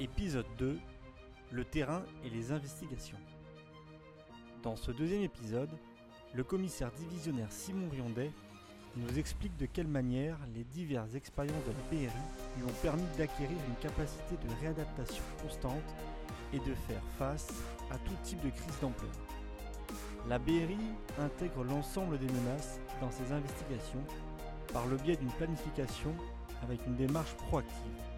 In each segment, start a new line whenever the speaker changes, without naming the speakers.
Épisode 2 Le terrain et les investigations. Dans ce deuxième épisode, le commissaire divisionnaire Simon Riondet nous explique de quelle manière les diverses expériences de la BRI lui ont permis d'acquérir une capacité de réadaptation constante et de faire face à tout type de crise d'ampleur. La BRI intègre l'ensemble des menaces dans ses investigations par le biais d'une planification avec une démarche proactive.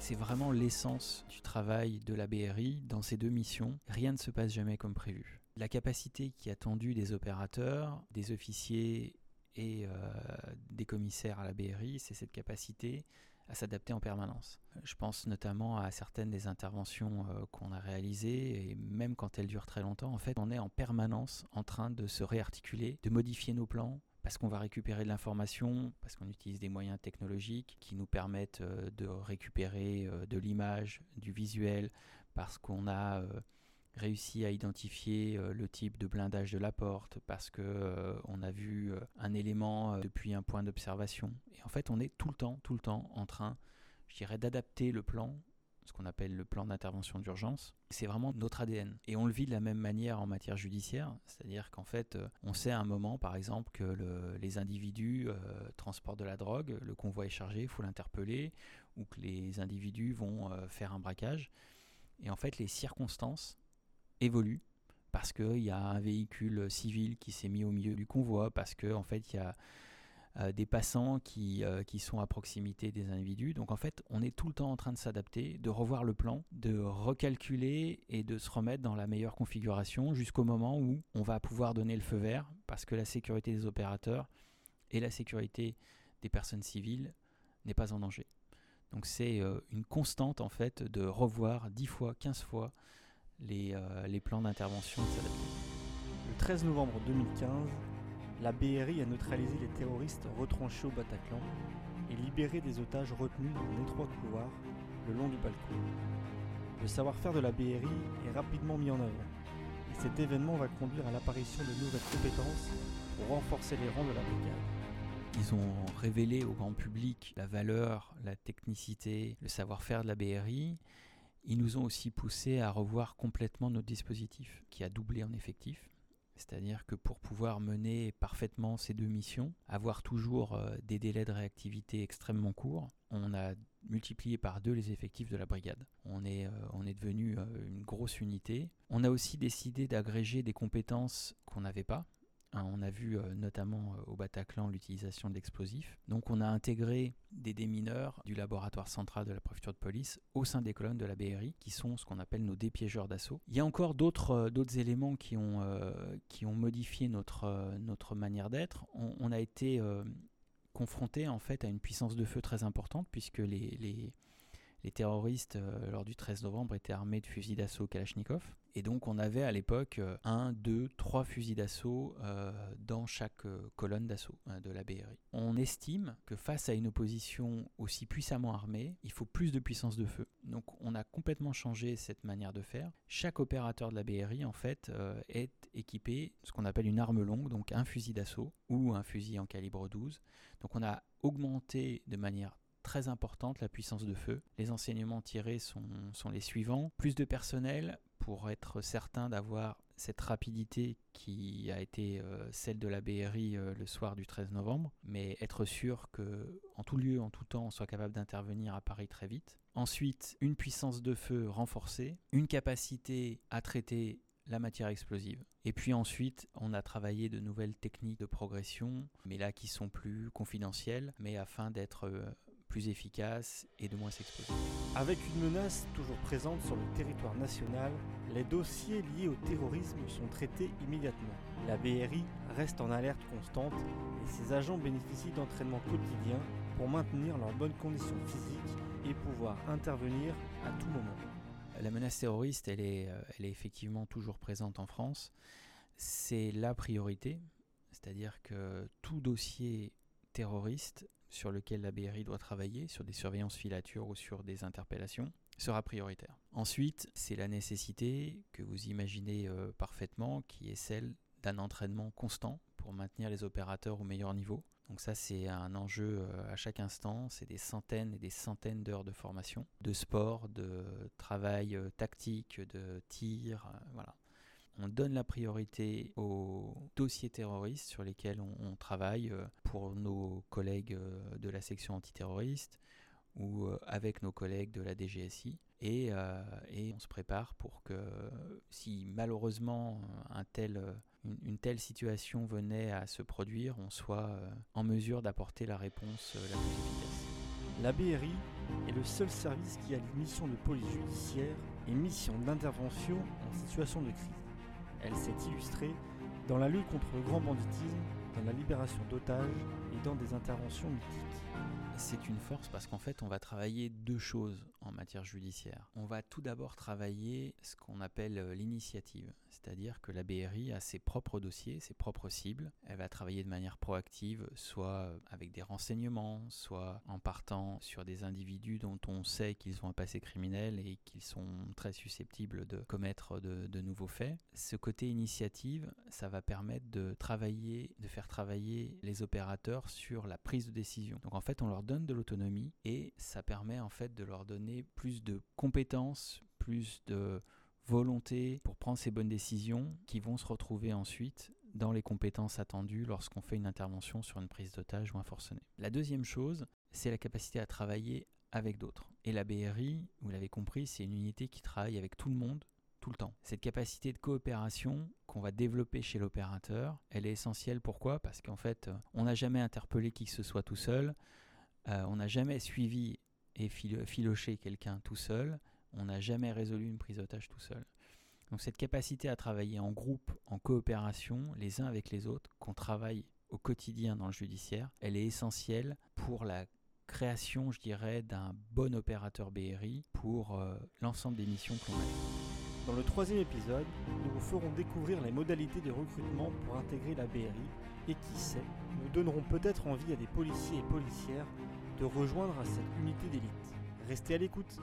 C'est vraiment l'essence du travail de la BRI dans ces deux missions. Rien ne se passe jamais comme prévu. La capacité qui est attendue des opérateurs, des officiers et euh, des commissaires à la BRI, c'est cette capacité à s'adapter en permanence. Je pense notamment à certaines des interventions euh, qu'on a réalisées, et même quand elles durent très longtemps, en fait, on est en permanence en train de se réarticuler, de modifier nos plans, parce qu'on va récupérer de l'information, parce qu'on utilise des moyens technologiques qui nous permettent euh, de récupérer euh, de l'image, du visuel, parce qu'on a réussi à identifier le type de blindage de la porte parce que on a vu un élément depuis un point d'observation. Et en fait, on est tout le temps, tout le temps en train, je dirais, d'adapter le plan ce qu'on appelle le plan d'intervention d'urgence. C'est vraiment notre ADN. Et on le vit de la même manière en matière judiciaire, c'est-à-dire qu'en fait, on sait à un moment, par exemple, que les individus transportent de la drogue, le convoi est chargé, il faut l'interpeller, ou que les individus vont faire un braquage. Et en fait, les circonstances évolue parce qu'il y a un véhicule civil qui s'est mis au milieu du convoi, parce qu'en en fait il y a euh, des passants qui, euh, qui sont à proximité des individus. Donc en fait on est tout le temps en train de s'adapter, de revoir le plan, de recalculer et de se remettre dans la meilleure configuration jusqu'au moment où on va pouvoir donner le feu vert, parce que la sécurité des opérateurs et la sécurité des personnes civiles n'est pas en danger. Donc c'est euh, une constante en fait de revoir 10 fois, 15 fois euh, les, plans d'intervention
Le 13 novembre 2015, la BRI a neutralisé les terroristes retranchés au Bataclan et libéré des otages retenus dans un étroit couloir le long du balcon. Le savoir-faire de la BRI est rapidement mis en œuvre et cet événement va conduire à l'apparition de nouvelles compétences pour renforcer les rangs de la brigade.
Ils ont révélé au grand public la valeur, la technicité, le savoir-faire de la BRI ils nous ont aussi poussé à revoir complètement notre dispositif, qui a doublé en effectif. C'est-à-dire que pour pouvoir mener parfaitement ces deux missions, avoir toujours euh, des délais de réactivité extrêmement courts, on a multiplié par deux les effectifs de la brigade. On est, euh, devenu euh, une grosse unité. On a aussi décidé d'agréger des compétences qu'on n'avait pas. Hein, on a vu euh, notamment euh, au Bataclan l'utilisation de l'explosif. Donc on a intégré des démineurs du laboratoire central de la préfecture de police au sein des colonnes de la BRI, qui sont ce qu'on appelle nos dépiégeurs d'assaut. Il y a encore d'autres euh, éléments qui ont, modifié notre, manière d'être. On, a été confronté en fait à une puissance de feu très importante puisque les, terroristes, lors du 13 novembre, étaient armés de fusils d'assaut Kalachnikov. Et donc on avait à l'époque euh, un, deux, trois fusils d'assaut euh, dans chaque colonne d'assaut hein, de la BRI. On estime que face à une opposition aussi puissamment armée, il faut plus de puissance de feu. Donc on a complètement changé cette manière de faire. Chaque opérateur de la BRI en fait est équipé de ce qu'on appelle une arme longue, donc un fusil d'assaut ou un fusil en calibre 12. Donc on a augmenté de manière très importante, la puissance de feu. Les enseignements tirés sont, sont les suivants. Plus de personnel pour être certain d'avoir cette rapidité qui a été euh, celle de la BRI euh, le soir du 13 novembre, mais être sûr que en tout lieu, en tout temps, on soit capable d'intervenir à Paris très vite. Ensuite, une puissance de feu renforcée, une capacité à traiter la matière explosive. Et puis ensuite, on a travaillé de nouvelles techniques de progression, mais là qui sont plus confidentielles, mais afin d'être euh, plus efficace et de moins s'exposer.
Avec une menace toujours présente sur le territoire national, les dossiers liés au terrorisme sont traités immédiatement. La BRI reste en alerte constante et ses agents bénéficient d'entraînements quotidiens pour maintenir leurs bonnes conditions physiques et pouvoir intervenir à tout moment.
La menace terroriste, elle est, euh, elle est effectivement toujours présente en France. C'est la priorité, c'est-à-dire que tout dossier terroriste sur lequel la BRI doit travailler, sur des surveillances filatures ou sur des interpellations, sera prioritaire. Ensuite, c'est la nécessité que vous imaginez euh, parfaitement, qui est celle d'un entraînement constant pour maintenir les opérateurs au meilleur niveau. Donc ça, c'est un enjeu à chaque instant. C'est des centaines et des centaines d'heures de formation, de sport, de travail tactique, de tir. voilà on donne la priorité aux dossiers terroristes sur lesquels on, travaille euh, pour nos collègues euh, de la section antiterroriste ou euh, avec nos collègues de la DGSI. Et, on se prépare pour que si malheureusement une, telle situation venait à se produire, on soit en mesure d'apporter la réponse la plus efficace.
La BRI est le seul service qui a une mission de police judiciaire et mission d'intervention en situation de crise. Elle s'est illustrée dans la lutte contre le grand banditisme, dans la libération d'otages et dans des interventions mythiques.
C'est une force parce qu'en fait, on va travailler deux choses en matière judiciaire. On va tout d'abord travailler ce qu'on appelle euh, l'initiative, c'est-à-dire que la BRI a ses propres dossiers, ses propres cibles. Elle va travailler de manière proactive, soit euh, avec des renseignements, soit en partant sur des individus dont on sait qu'ils ont un passé criminel et qu'ils sont très susceptibles de commettre de, nouveaux faits. Ce côté initiative, ça va permettre de travailler, de faire travailler les opérateurs sur la prise de décision. Donc en fait, on leur donne de l'autonomie et ça permet en fait de leur donner plus de compétences, plus de volonté pour prendre ces bonnes décisions qui vont se retrouver ensuite dans les compétences attendues lorsqu'on fait une intervention sur une prise d'otage ou un forcené. La deuxième chose, c'est la capacité à travailler avec d'autres. Et la BRI, vous l'avez compris, c'est une unité qui travaille avec tout le monde tout le temps. Cette capacité de coopération qu'on va développer chez l'opérateur, elle est essentielle. Pourquoi? Parce qu'en fait, on n'a jamais interpellé qui que ce soit tout seul, euh, on n'a jamais suivi et filoché quelqu'un tout seul, on n'a jamais résolu une prise d'otage tout seul. Donc cette capacité à travailler en groupe, en coopération, les uns avec les autres, qu'on travaille au quotidien dans le judiciaire, elle est essentielle pour la création, je dirais, d'un bon opérateur BRI pour euh, l'ensemble des missions qu'on a.
Dans le troisième épisode, nous vous ferons découvrir les modalités de recrutement pour intégrer la BRI et qui sait, nous donnerons peut-être envie à des policiers et policières de rejoindre cette unité d'élite. Restez à l'écoute